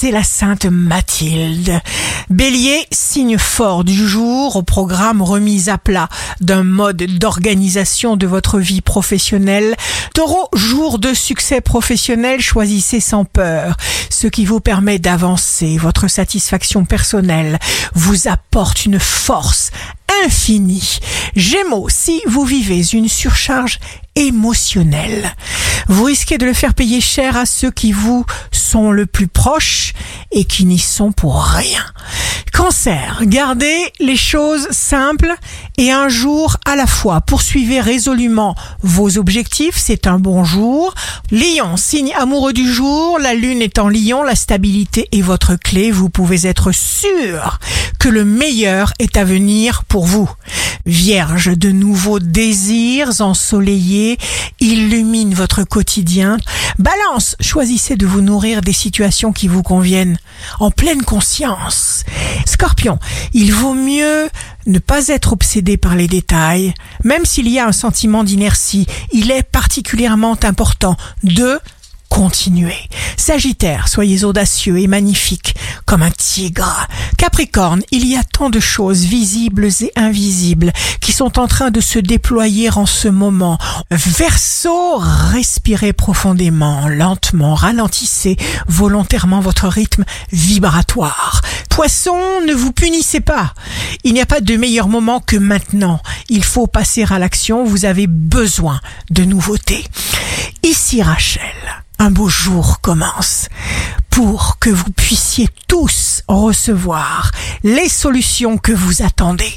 c'est la Sainte Mathilde. Bélier, signe fort du jour au programme remise à plat d'un mode d'organisation de votre vie professionnelle. Taureau, jour de succès professionnel, choisissez sans peur. Ce qui vous permet d'avancer, votre satisfaction personnelle vous apporte une force infinie. Gémeaux, si vous vivez une surcharge émotionnelle, vous risquez de le faire payer cher à ceux qui vous sont le plus proches et qui n'y sont pour rien. Cancer, gardez les choses simples et un jour à la fois. Poursuivez résolument vos objectifs, c'est un bon jour. Lion, signe amoureux du jour, la lune est en lion, la stabilité est votre clé, vous pouvez être sûr que le meilleur est à venir pour vous. Vierge, de nouveaux désirs ensoleillés illuminent votre quotidien. Balance, choisissez de vous nourrir des situations qui vous conviennent en pleine conscience. Scorpion, il vaut mieux ne pas être obsédé par les détails, même s'il y a un sentiment d'inertie, il est particulièrement important de continuer. Sagittaire, soyez audacieux et magnifique comme un tigre. Capricorne, il y a tant de choses visibles et invisibles qui sont en train de se déployer en ce moment. Verseau, respirez profondément, lentement, ralentissez volontairement votre rythme vibratoire. Poisson, ne vous punissez pas. Il n'y a pas de meilleur moment que maintenant. Il faut passer à l'action, vous avez besoin de nouveautés. Ici Rachel un beau jour commence pour que vous puissiez tous recevoir les solutions que vous attendez.